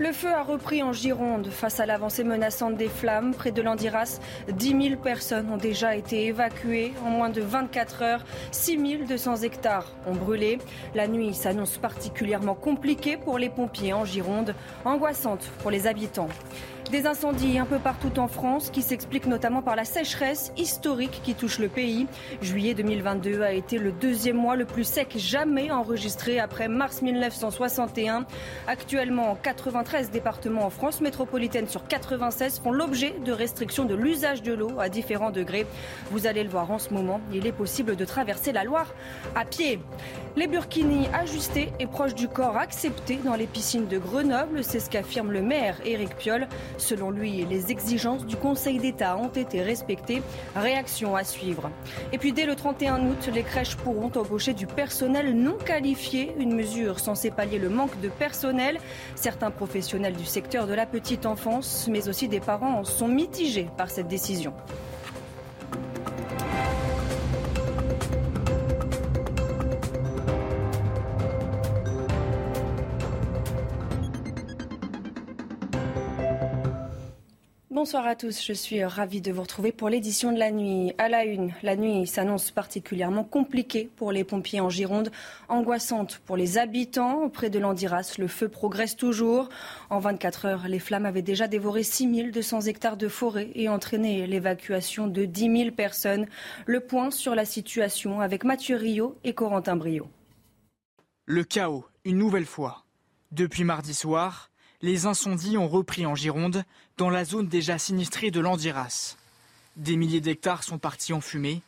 Le feu a repris en Gironde face à l'avancée menaçante des flammes. Près de l'Andiras, 10 000 personnes ont déjà été évacuées. En moins de 24 heures, 6 200 hectares ont brûlé. La nuit s'annonce particulièrement compliquée pour les pompiers en Gironde, angoissante pour les habitants. Des incendies un peu partout en France qui s'expliquent notamment par la sécheresse historique qui touche le pays. Juillet 2022 a été le deuxième mois le plus sec jamais enregistré après mars 1961. Actuellement, 93 départements en France métropolitaine sur 96 font l'objet de restrictions de l'usage de l'eau à différents degrés. Vous allez le voir en ce moment, il est possible de traverser la Loire à pied. Les burkinis ajustés et proches du corps acceptés dans les piscines de Grenoble, c'est ce qu'affirme le maire Éric Piolle. Selon lui, les exigences du Conseil d'État ont été respectées. Réaction à suivre. Et puis dès le 31 août, les crèches pourront embaucher du personnel non qualifié, une mesure censée pallier le manque de personnel. Certains professionnels du secteur de la petite enfance, mais aussi des parents, sont mitigés par cette décision. Bonsoir à tous, je suis ravie de vous retrouver pour l'édition de la nuit. À la une, la nuit s'annonce particulièrement compliquée pour les pompiers en Gironde, angoissante pour les habitants. Près de l'Andiras, le feu progresse toujours. En 24 heures, les flammes avaient déjà dévoré 6200 hectares de forêt et entraîné l'évacuation de 10 000 personnes. Le point sur la situation avec Mathieu Rio et Corentin Brio. Le chaos, une nouvelle fois. Depuis mardi soir, les incendies ont repris en Gironde, dans la zone déjà sinistrée de l'Andiras. Des milliers d'hectares sont partis en fumée.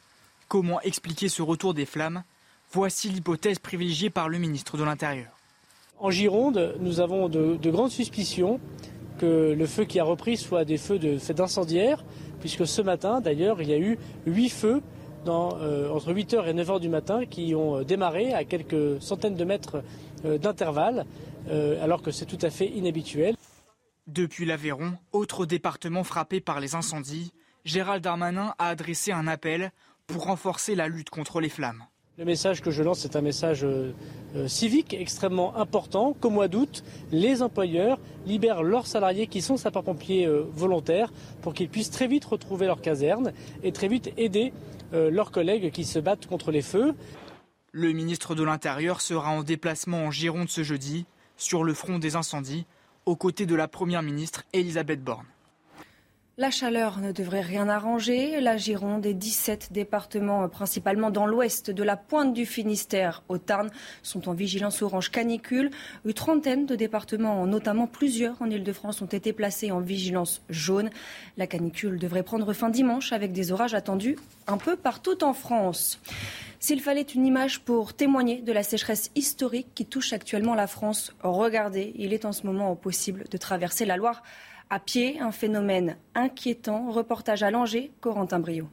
Comment expliquer ce retour des flammes? Voici l'hypothèse privilégiée par le ministre de l'Intérieur. En Gironde, nous avons de, grandes suspicions que le feu qui a repris soit des feux d'incendiaires, puisque ce matin, d'ailleurs, il y a eu huit feux euh, entre 8h et 9h du matin qui ont euh, démarré à quelques centaines de mètres euh, d'intervalle. Alors que c'est tout à fait inhabituel. Depuis l'Aveyron, autre département frappé par les incendies, Gérald Darmanin a adressé un appel pour renforcer la lutte contre les flammes. Le message que je lance, c'est un message euh, euh, civique extrêmement important qu'au mois d'août, les employeurs libèrent leurs salariés qui sont sapeurs-pompiers volontaires pour qu'ils puissent très vite retrouver leur caserne et très vite aider leurs collègues qui se battent contre les feux. Le ministre de l'Intérieur sera en déplacement en Gironde ce jeudi sur le front des incendies, aux côtés de la Première ministre Elisabeth Borne. La chaleur ne devrait rien arranger. La Gironde et 17 départements, principalement dans l'ouest de la pointe du Finistère au Tarn, sont en vigilance orange canicule. Une trentaine de départements, notamment plusieurs en Ile-de-France, ont été placés en vigilance jaune. La canicule devrait prendre fin dimanche avec des orages attendus un peu partout en France. S'il fallait une image pour témoigner de la sécheresse historique qui touche actuellement la France, regardez, il est en ce moment possible de traverser la Loire à pied, un phénomène inquiétant. Reportage à Langeais, Corentin Brio.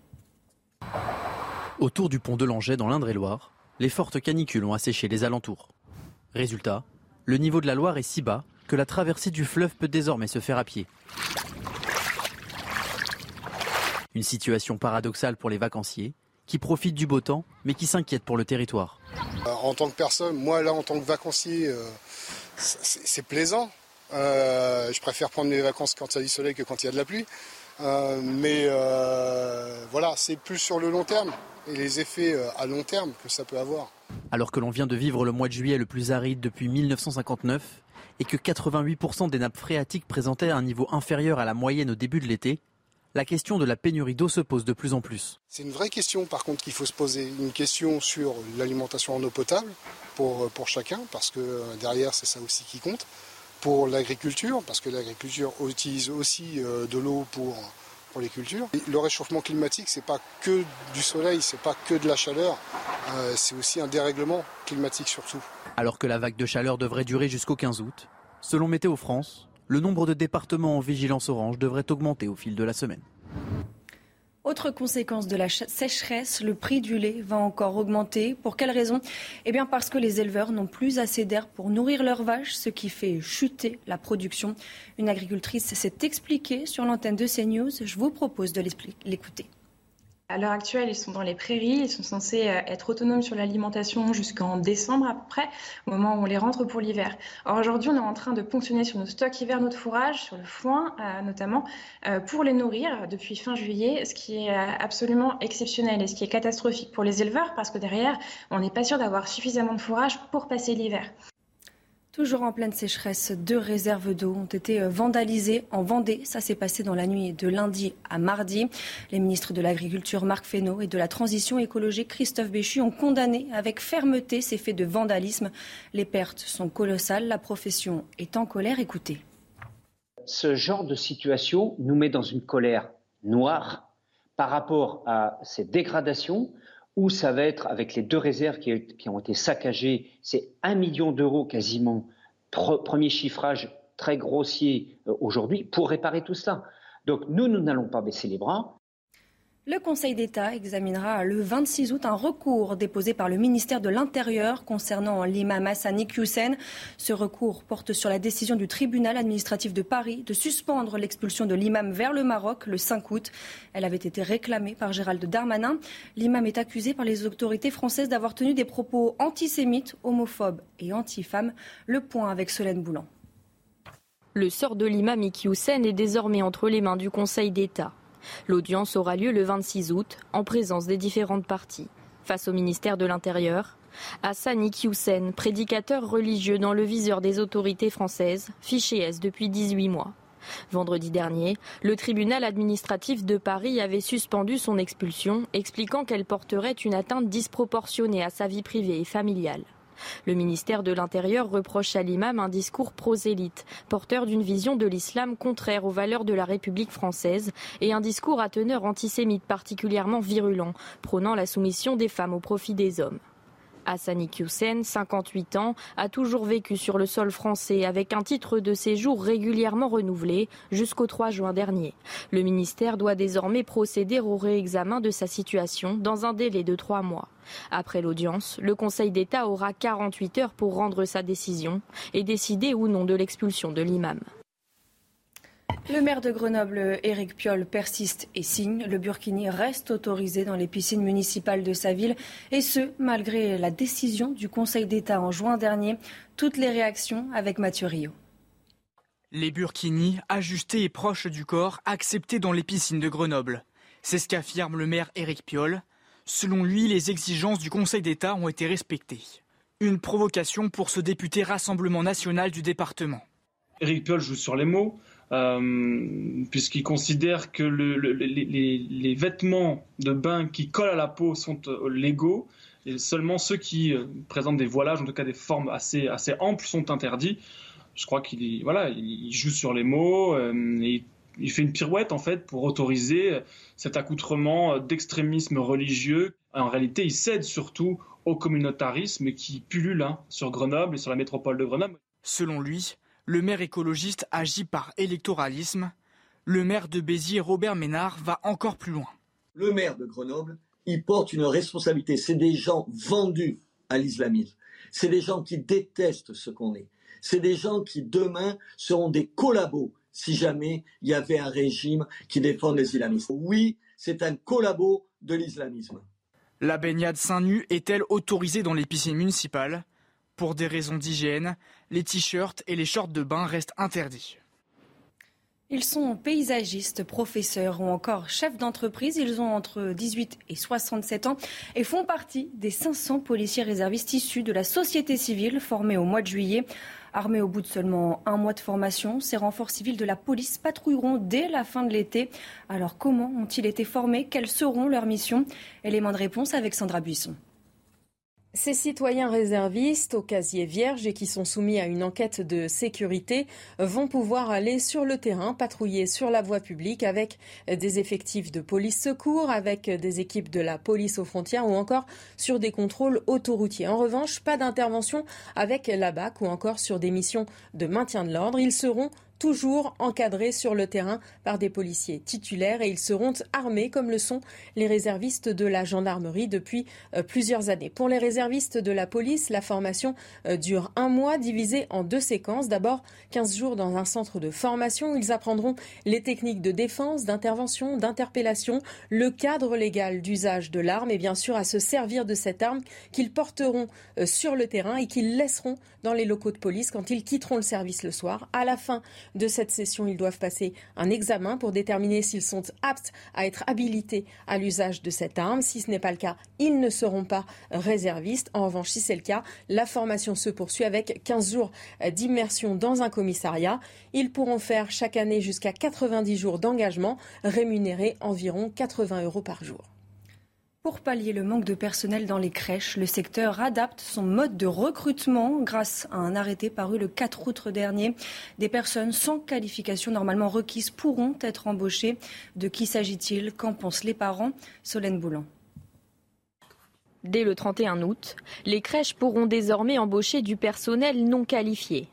Autour du pont de Langeais, dans l'Indre-et-Loire, les fortes canicules ont asséché les alentours. Résultat, le niveau de la Loire est si bas que la traversée du fleuve peut désormais se faire à pied. Une situation paradoxale pour les vacanciers qui profitent du beau temps, mais qui s'inquiètent pour le territoire. Euh, en tant que personne, moi là en tant que vacancier, euh, c'est plaisant. Euh, je préfère prendre mes vacances quand il y a du soleil que quand il y a de la pluie. mais voilà, c'est plus sur le long terme et les effets à long terme que ça peut avoir. Alors que l'on vient de vivre le mois de juillet le plus aride depuis 1959 et que 88% des nappes phréatiques présentaient un niveau inférieur à la moyenne au début de l'été, la question de la pénurie d'eau se pose de plus en plus. C'est une vraie question par contre qu'il faut se poser, une question sur l'alimentation en eau potable pour, euh, pour chacun, parce que euh, derrière c'est ça aussi qui compte, pour l'agriculture, parce que l'agriculture utilise aussi euh, de l'eau pour, les cultures. le réchauffement climatique, c'est pas que du soleil, c'est pas que de la chaleur, euh, c'est aussi un dérèglement climatique surtout. Alors que la vague de chaleur devrait durer jusqu'au 15 août, selon Météo France, le nombre de départements en vigilance orange devrait augmenter au fil de la semaine. Autre conséquence de la sécheresse, le prix du lait va encore augmenter. Pour quelle raison? Eh bien parce que les éleveurs n'ont plus assez d'air pour nourrir leurs vaches, ce qui fait chuter la production. Une agricultrice s'est expliquée sur l'antenne de CNews. Je vous propose de l'écouter. À l'heure actuelle, ils sont dans les prairies, ils sont censés euh, être autonomes sur l'alimentation jusqu'en décembre à peu près, au moment où on les rentre pour l'hiver. Or aujourd'hui, on est en train de ponctionner sur nos stocks hivernaux de fourrage, sur le foin euh, notamment, euh, pour les nourrir depuis fin juillet, ce qui est absolument exceptionnel et ce qui est catastrophique pour les éleveurs parce que derrière, on n'est pas sûr d'avoir suffisamment de fourrage pour passer l'hiver. Toujours en pleine sécheresse, deux réserves d'eau ont été euh, vandalisées en Vendée. Ça s'est passé dans la nuit de lundi à mardi. Les ministres de l'Agriculture Marc Fesneau et de la Transition écologique Christophe Béchu ont condamné avec fermeté ces faits de vandalisme. Les pertes sont colossales. La profession est en colère. Écoutez. Ce genre de situation nous met dans une colère noire par rapport à ces dégradations où ça va être avec les deux réserves qui, ont été saccagées, c'est un million d'euros quasiment, premier chiffrage très grossier euh, aujourd'hui, pour réparer tout ça. Donc nous, nous n'allons pas baisser les bras. Le Conseil d'État examinera le 26 août un recours déposé par le ministère de l'Intérieur concernant l'imam Hassani Hussein. Ce recours porte sur la décision du tribunal administratif de Paris de suspendre l'expulsion de l'imam vers le Maroc le 5 août. Elle avait été réclamée par Gérald Darmanin. L'imam est accusé par les autorités françaises d'avoir tenu des propos antisémites, homophobes et anti-femmes. Le point avec Solène Boulan. Le sort de l'imam Iki Hussein est désormais entre les mains du Conseil d'État. L'audience aura lieu le 26 août en présence des différentes parties. Face au ministère de l'Intérieur, Hassan Iqiyoussen, prédicateur religieux dans le viseur des autorités françaises, fiché S depuis 18 mois. Vendredi dernier, le tribunal administratif de Paris avait suspendu son expulsion, expliquant qu'elle porterait une atteinte disproportionnée à sa vie privée et familiale. Le ministère de l'Intérieur reproche à l'imam un discours prosélyte, porteur d'une vision de l'islam contraire aux valeurs de la République française et un discours à teneur antisémite particulièrement virulent, prônant la soumission des femmes au profit des hommes. Hassani Hussein, 58 ans, a toujours vécu sur le sol français avec un titre de séjour régulièrement renouvelé jusqu'au 3 juin dernier. Le ministère doit désormais procéder au réexamen de sa situation dans un délai de trois mois. Après l'audience, le Conseil d'État aura 48 heures pour rendre sa décision et décider ou non de l'expulsion de l'imam. Le maire de Grenoble, Éric Piolle, persiste et signe. Le burkini reste autorisé dans les piscines municipales de sa ville, et ce, malgré la décision du Conseil d'État en juin dernier. Toutes les réactions avec Mathieu Rio. Les burkinis, ajustés et proches du corps, acceptés dans les piscines de Grenoble. C'est ce qu'affirme le maire Éric Piolle. Selon lui, les exigences du Conseil d'État ont été respectées. Une provocation pour ce député Rassemblement national du département. Éric Piolle joue sur les mots. Euh, puisqu'il considère que les, vêtements de bain qui collent à la peau sont euh, légaux, et seulement ceux qui euh, présentent des voilages, en tout cas des formes assez, assez amples, sont interdits. Je crois qu'il voilà, il joue sur les mots, et il fait une pirouette en fait pour autoriser cet accoutrement d'extrémisme religieux. En réalité, il cède surtout au communautarisme qui pullule hein, sur Grenoble et sur la métropole de Grenoble. Selon lui, le maire écologiste agit par électoralisme. Le maire de Béziers, Robert Ménard, va encore plus loin. Le maire de Grenoble, il porte une responsabilité. C'est des gens vendus à l'islamisme. C'est des gens qui détestent ce qu'on est. C'est des gens qui demain seront des collabos si jamais il y avait un régime qui défend les islamistes. Oui, c'est un collabo de l'islamisme. La baignade seins nus est-elle autorisée dans les piscines municipales pour des raisons d'hygiène, les t-shirts et les shorts de bain restent interdits. Ils sont paysagistes, professeurs ou encore chefs d'entreprise. Ils ont entre 18 et 67 ans et font partie des 500 policiers réservistes issus de la société civile formés au mois de juillet. Armés au bout de seulement un mois de formation, ces renforts civils de la police patrouilleront dès la fin de l'été. Alors comment ont-ils été formés? Quelles seront leurs missions? Élément de réponse avec Sandra Buisson. Ces citoyens réservistes au casier vierge et qui sont soumis à une enquête de sécurité vont pouvoir aller sur le terrain, patrouiller sur la voie publique avec des effectifs de police secours, avec des équipes de la police aux frontières ou encore sur des contrôles autoroutiers. En revanche, pas d'intervention avec la BAC ou encore sur des missions de maintien de l'ordre. Ils seront toujours encadrés sur le terrain par des policiers titulaires et ils seront armés comme le sont les réservistes de la gendarmerie depuis euh, plusieurs années. Pour les réservistes de la police, la formation euh, dure un mois divisé en deux séquences. D'abord 15 jours dans un centre de formation où ils apprendront les techniques de défense, d'intervention, d'interpellation, le cadre légal d'usage de l'arme et bien sûr à se servir de cette arme qu'ils porteront euh, sur le terrain et qu'ils laisseront dans les locaux de police quand ils quitteront le service le soir. À la fin de cette session, ils doivent passer un examen pour déterminer s'ils sont aptes à être habilités à l'usage de cette arme. Si ce n'est pas le cas, ils ne seront pas réservistes. En revanche, si c'est le cas, la formation se poursuit avec 15 jours d'immersion dans un commissariat. Ils pourront faire chaque année jusqu'à 90 jours d'engagement, rémunérés environ 80 euros par jour. Pour pallier le manque de personnel dans les crèches, le secteur adapte son mode de recrutement grâce à un arrêté paru le 4 août dernier. Des personnes sans qualification normalement requises pourront être embauchées. De qui s'agit-il? Qu'en pensent les parents? Solène Boulan. Dès le 31 août, les crèches pourront désormais embaucher du personnel non qualifié.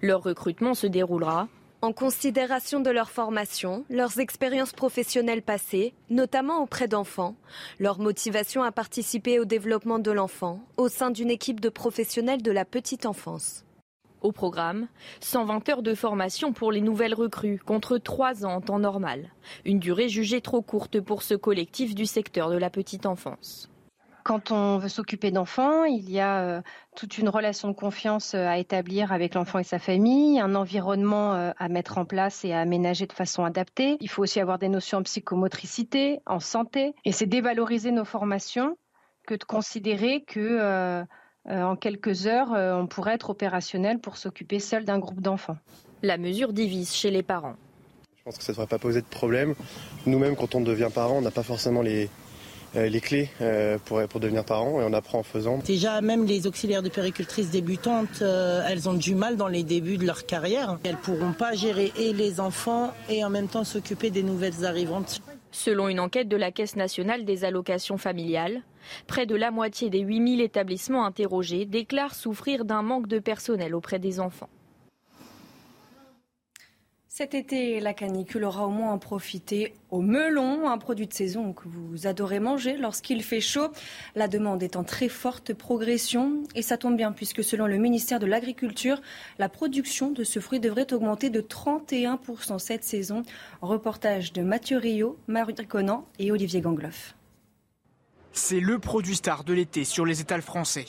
Leur recrutement se déroulera en considération de leur formation, leurs expériences professionnelles passées, notamment auprès d'enfants, leur motivation à participer au développement de l'enfant au sein d'une équipe de professionnels de la petite enfance. Au programme, 120 heures de formation pour les nouvelles recrues, contre 3 ans en temps normal. Une durée jugée trop courte pour ce collectif du secteur de la petite enfance. Quand on veut s'occuper d'enfants, il y a euh, toute une relation de confiance euh, à établir avec l'enfant et sa famille, un environnement euh, à mettre en place et à aménager de façon adaptée. Il faut aussi avoir des notions en psychomotricité, en santé. Et c'est dévaloriser nos formations que de considérer que en quelques heures, on pourrait être opérationnel pour s'occuper seul d'un groupe d'enfants. La mesure divise chez les parents. Je pense que ça ne devrait pas poser de problème. Nous-mêmes, quand on devient parent, on n'a pas forcément les, les clés euh, pour, pour devenir parent et on apprend en faisant. Déjà, même les auxiliaires de péricultrices débutantes, euh, elles ont du mal dans les débuts de leur carrière. Elles ne pourront pas gérer et les enfants et en même temps s'occuper des nouvelles arrivantes. Selon une enquête de la Caisse nationale des allocations familiales, près de la moitié des 8000 établissements interrogés déclarent souffrir d'un manque de personnel auprès des enfants. Cet été, la canicule aura au moins profité au melon, un produit de saison que vous adorez manger lorsqu'il fait chaud. La demande est en très forte progression et ça tombe bien puisque selon le ministère de l'Agriculture, la production de ce fruit devrait augmenter de 31% cette saison. Reportage de Mathieu Rio, Marie Conan et Olivier Gangloff. C'est le produit star de l'été sur les étals français.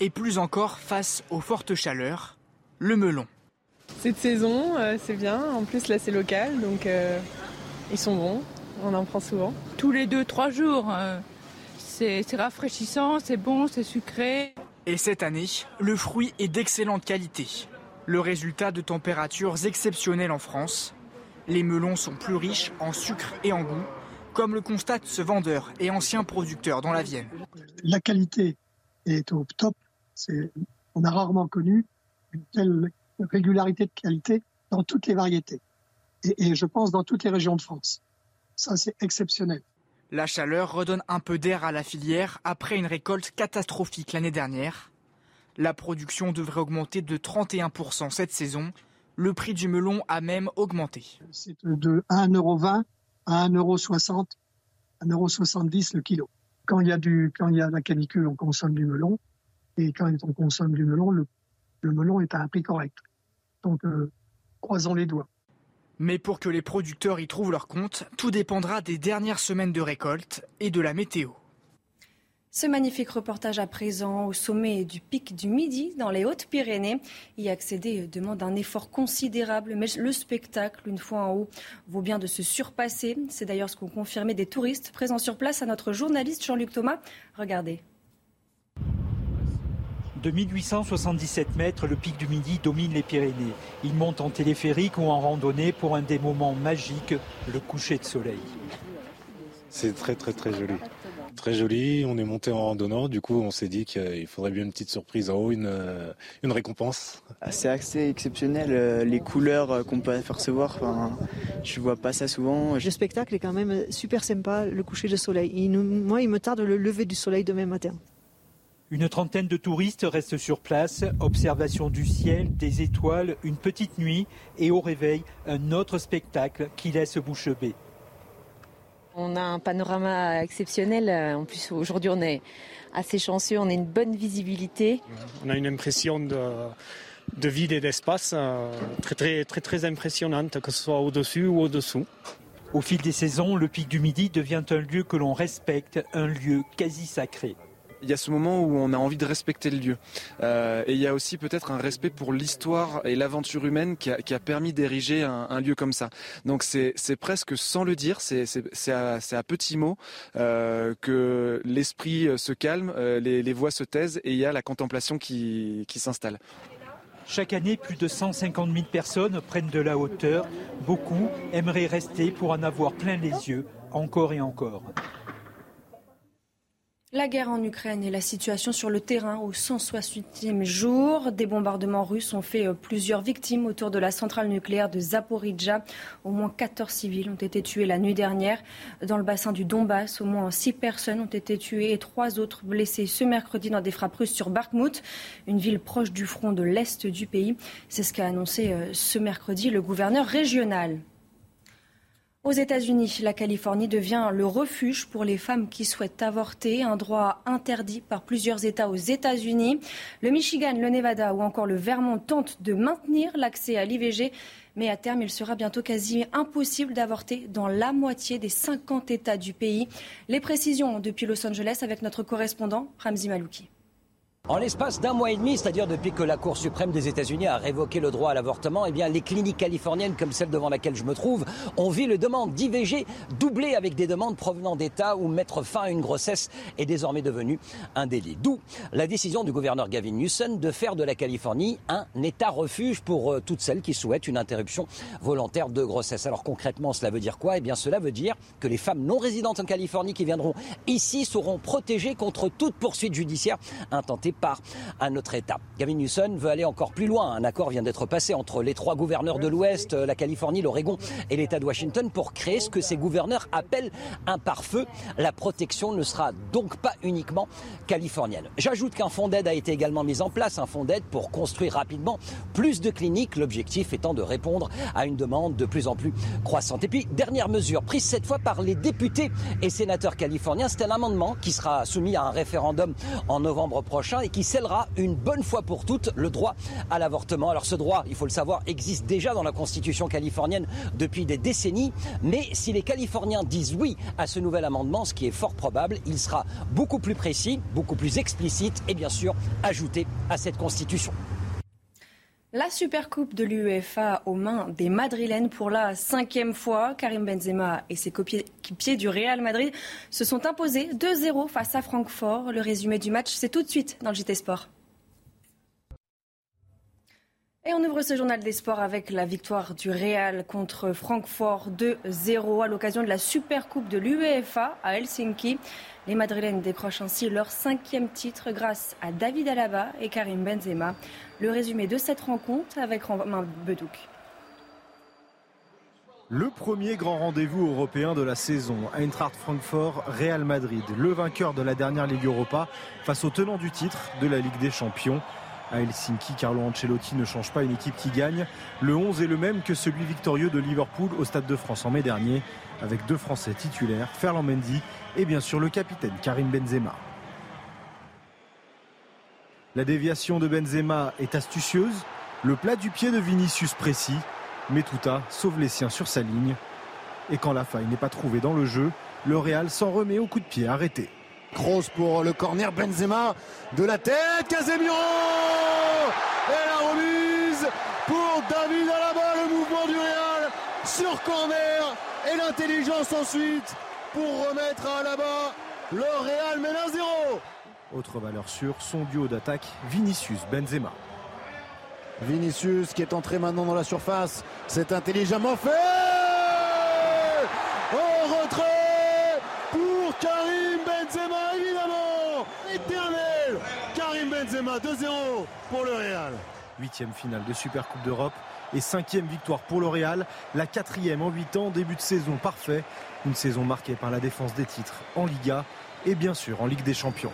Et plus encore face aux fortes chaleurs, le melon. Cette saison, euh, c'est bien. En plus, là, c'est local, donc euh, ils sont bons. On en prend souvent. Tous les deux, trois jours. Euh, c'est rafraîchissant, c'est bon, c'est sucré. Et cette année, le fruit est d'excellente qualité. Le résultat de températures exceptionnelles en France. Les melons sont plus riches en sucre et en goût, comme le constate ce vendeur et ancien producteur dans la Vienne. La qualité est au top. On a rarement connu une telle régularité de qualité dans toutes les variétés. Et, je pense dans toutes les régions de France. Ça, c'est exceptionnel. La chaleur redonne un peu d'air à la filière après une récolte catastrophique l'année dernière. La production devrait augmenter de 31% cette saison. Le prix du melon a même augmenté. C'est de 1,20€ à 1,60€, 1,70€ le kilo. Quand il, y a du, quand il y a la canicule, on consomme du melon. Et quand on consomme du melon, le, le melon est à un prix correct. Donc, euh, croisons les doigts. Mais pour que les producteurs y trouvent leur compte, tout dépendra des dernières semaines de récolte et de la météo. Ce magnifique reportage à présent au sommet du pic du Midi dans les Hautes-Pyrénées. Y accéder demande un effort considérable, mais le spectacle, une fois en haut, vaut bien de se surpasser. C'est d'ailleurs ce qu'ont confirmé des touristes présents sur place à notre journaliste Jean-Luc Thomas. Regardez. De 1877 mètres, le pic du Midi domine les Pyrénées. Il monte en téléphérique ou en randonnée pour un des moments magiques, le coucher de soleil. C'est très très très joli. Très joli, on est monté en randonnant, du coup on s'est dit qu'il faudrait bien une petite surprise en haut, une, une récompense. C'est assez exceptionnel, euh, les couleurs euh, qu'on peut apercevoir, enfin, je vois pas ça souvent. Le spectacle est quand même super sympa, le coucher de soleil. Il moi il me tarde le lever du soleil demain matin. Une trentaine de touristes restent sur place, observation du ciel, des étoiles, une petite nuit et au réveil, un autre spectacle qui laisse bouche bée. On a un panorama exceptionnel. En plus, aujourd'hui, on est assez chanceux. On a une bonne visibilité. On a une impression de, de vide et d'espace euh, très, très, très, très impressionnante, que ce soit au-dessus ou au-dessous. Au fil des saisons, le Pic du Midi devient un lieu que l'on respecte, un lieu quasi sacré il y a ce moment où on a envie de respecter le lieu. Euh, et il y a aussi peut-être un respect pour l'histoire et l'aventure humaine qui a, permis d'ériger un, lieu comme ça. Donc c'est presque sans le dire, c'est à, petits mots euh, que l'esprit se calme, euh, les, voix se taisent et il y a la contemplation qui, qui s'installe. Chaque année, plus de 150 000 personnes prennent de la hauteur. Beaucoup aimeraient rester pour en avoir plein les yeux, encore et encore. La guerre en Ukraine et la situation sur le terrain au 168e jour. Des bombardements russes ont fait euh, plusieurs victimes autour de la centrale nucléaire de Zaporizhzhia. Au moins 14 civils ont été tués la nuit dernière. Dans le bassin du Donbass, au moins 6 personnes ont été tuées et 3 autres blessées ce mercredi dans des frappes russes sur Bakhmut, une ville proche du front de l'Est du pays. C'est ce qu'a annoncé euh, ce mercredi le gouverneur régional. Aux États-Unis, la Californie devient le refuge pour les femmes qui souhaitent avorter, un droit interdit par plusieurs États aux États-Unis. Le Michigan, le Nevada ou encore le Vermont tentent de maintenir l'accès à l'IVG, mais à terme, il sera bientôt quasi impossible d'avorter dans la moitié des 50 États du pays. Les précisions depuis Los Angeles avec notre correspondant Ramzi Malouki. En l'espace d'un mois et demi, c'est-à-dire depuis que la Cour suprême des États-Unis a révoqué le droit à l'avortement, eh bien, les cliniques californiennes, comme celle devant laquelle je me trouve, ont vu les demandes d'IVG doubler avec des demandes provenant d'États où mettre fin à une grossesse est désormais devenu un délit. D'où la décision du gouverneur Gavin Newsom de faire de la Californie un État refuge pour euh, toutes celles qui souhaitent une interruption volontaire de grossesse. Alors concrètement, cela veut dire quoi? Eh bien, cela veut dire que les femmes non résidentes en Californie qui viendront ici seront protégées contre toute poursuite judiciaire intentée par un autre État. Gavin Newsom veut aller encore plus loin. Un accord vient d'être passé entre les trois gouverneurs de l'Ouest, la Californie, l'Oregon et l'État de Washington pour créer ce que ces gouverneurs appellent un pare-feu. La protection ne sera donc pas uniquement californienne. J'ajoute qu'un fonds d'aide a été également mis en place, un fonds d'aide pour construire rapidement plus de cliniques, l'objectif étant de répondre à une demande de plus en plus croissante. Et puis, dernière mesure, prise cette fois par les députés et sénateurs californiens, c'est un amendement qui sera soumis à un référendum en novembre prochain qui scellera une bonne fois pour toutes le droit à l'avortement. Alors ce droit, il faut le savoir, existe déjà dans la Constitution californienne depuis des décennies, mais si les Californiens disent oui à ce nouvel amendement, ce qui est fort probable, il sera beaucoup plus précis, beaucoup plus explicite et bien sûr ajouté à cette Constitution. La Supercoupe de l'UEFA aux mains des Madrilènes pour la cinquième fois. Karim Benzema et ses coéquipiers du Real Madrid se sont imposés 2-0 face à Francfort. Le résumé du match, c'est tout de suite dans le JT Sport. Et on ouvre ce journal des sports avec la victoire du Real contre Francfort 2-0 à l'occasion de la Supercoupe de l'UEFA à Helsinki. Les Madrilènes décrochent ainsi leur cinquième titre grâce à David Alaba et Karim Benzema. Le résumé de cette rencontre avec Romain Bedouk. Le premier grand rendez-vous européen de la saison, Eintracht Francfort, Real Madrid, le vainqueur de la dernière Ligue Europa face au tenant du titre de la Ligue des Champions. À Helsinki, Carlo Ancelotti ne change pas une équipe qui gagne. Le 11 est le même que celui victorieux de Liverpool au Stade de France en mai dernier, avec deux Français titulaires, Ferland Mendy et bien sûr le capitaine Karim Benzema. La déviation de Benzema est astucieuse, le plat du pied de Vinicius précis, mais Touta sauve les siens sur sa ligne. Et quand la faille n'est pas trouvée dans le jeu, le Real s'en remet au coup de pied arrêté. Grosse pour le corner Benzema de la tête, Casemiro Et la remise pour David Alaba, le mouvement du Real sur corner et l'intelligence ensuite pour remettre à Alaba. Le Real mène 1-0. Autre valeur sûre, son duo d'attaque Vinicius Benzema. Vinicius qui est entré maintenant dans la surface, c'est intelligemment fait Au retrait pour Karim Benzema Benzema, 2-0 pour le Real. Huitième finale de Super Coupe d'Europe et cinquième victoire pour le Real. La quatrième en huit ans, début de saison parfait. Une saison marquée par la défense des titres en Liga et bien sûr en Ligue des Champions.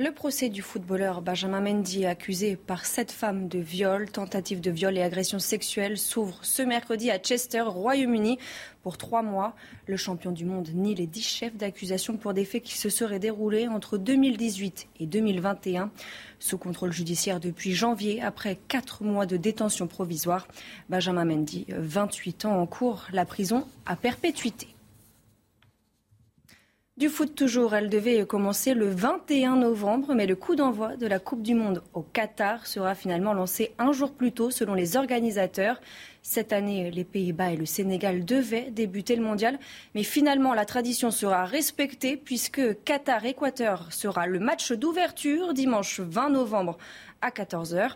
Le procès du footballeur Benjamin Mendy, accusé par sept femmes de viol, tentative de viol et agression sexuelle, s'ouvre ce mercredi à Chester, Royaume-Uni, pour trois mois. Le champion du monde nie les dix chefs d'accusation pour des faits qui se seraient déroulés entre 2018 et 2021. Sous contrôle judiciaire depuis janvier, après quatre mois de détention provisoire, Benjamin Mendy, 28 ans en cours, la prison à perpétuité. Du foot toujours, elle devait commencer le 21 novembre, mais le coup d'envoi de la Coupe du Monde au Qatar sera finalement lancé un jour plus tôt selon les organisateurs. Cette année, les Pays-Bas et le Sénégal devaient débuter le mondial, mais finalement la tradition sera respectée puisque Qatar-Équateur sera le match d'ouverture dimanche 20 novembre à 14h.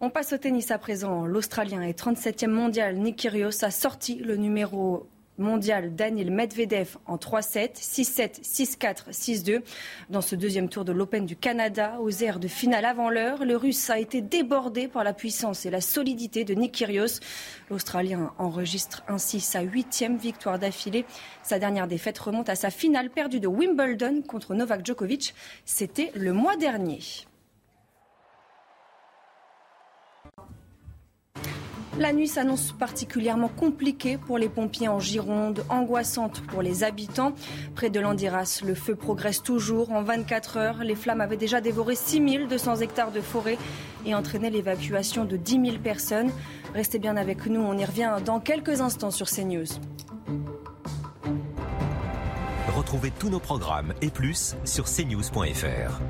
On passe au tennis à présent. L'Australien et 37e mondial Nick Kyrgios a sorti le numéro mondial Daniel Medvedev en 3-7, 6-7, 6-4, 6-2. Dans ce deuxième tour de l'Open du Canada, aux airs de finale avant l'heure, le Russe a été débordé par la puissance et la solidité de Nick Kyrgios. L'Australien enregistre ainsi sa huitième victoire d'affilée. Sa dernière défaite remonte à sa finale perdue de Wimbledon contre Novak Djokovic. C'était le mois dernier. La nuit s'annonce particulièrement compliquée pour les pompiers en Gironde, angoissante pour les habitants. Près de Landiras, le feu progresse toujours. En 24 heures, les flammes avaient déjà dévoré 6200 hectares de forêt et entraîné l'évacuation de 10 000 personnes. Restez bien avec nous, on y revient dans quelques instants sur CNews. Retrouvez tous nos programmes et plus sur cnews.fr.